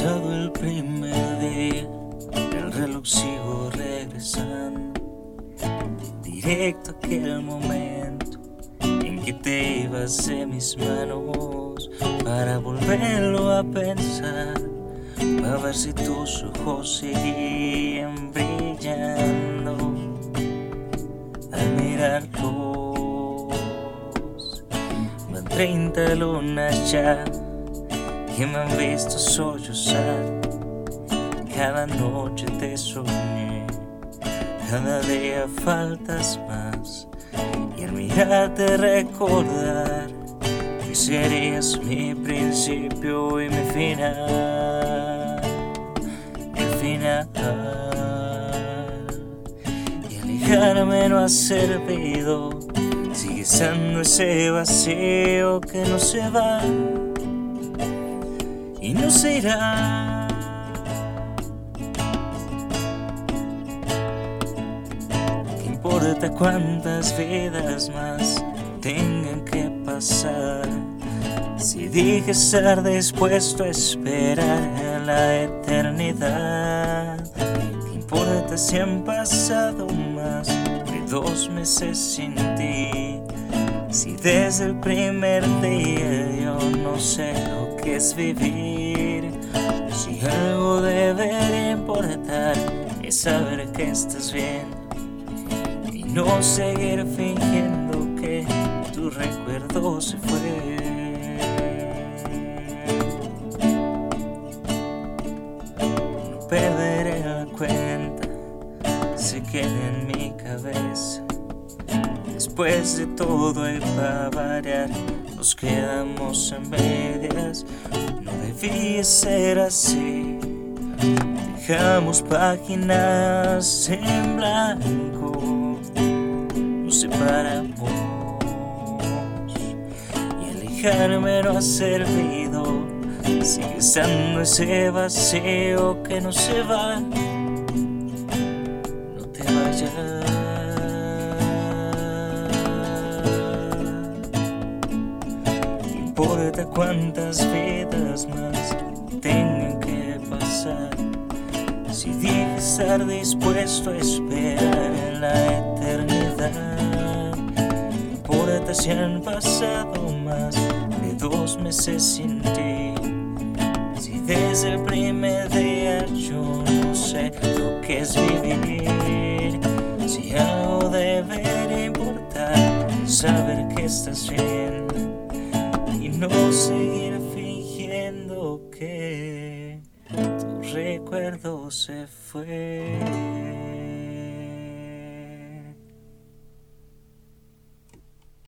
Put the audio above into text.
pasado el primer día, el reloj sigo regresando, directo a aquel momento en que te ibas de mis manos para volverlo a pensar, para ver si tus ojos seguían brillando al mirarlos. Van 30 lunas ya que me han visto sollozar. Cada noche te soñé, cada día faltas más. Y al mirarte recordar que serías mi principio y mi final. El final. Y alejarme no ha servido. Sigue siendo ese vacío que no se va y no se irá. ¿Qué importa cuántas vidas más tengan que pasar? Si dije estar dispuesto a esperar a la eternidad, ¿qué importa si han pasado más de dos meses sin ti? Si desde el primer día yo no sé es vivir, si algo debería importar es saber que estás bien y no seguir fingiendo que tu recuerdo se fue. No perderé la cuenta, se queda en mi cabeza. Después de todo y para variar, nos quedamos en medias. No debía ser así. Dejamos páginas en blanco, nos separamos. Y alejarme no ha servido. Sigue estando ese vacío que no se va. Importa cuántas vidas más tengan que pasar. Si dije estar dispuesto a esperar en la eternidad, no importa si han pasado más de dos meses sin ti. Si desde el primer día yo no sé lo que es vivir, si algo debería importar, saber que estás bien no seguir fingiendo que tu recuerdo se fue.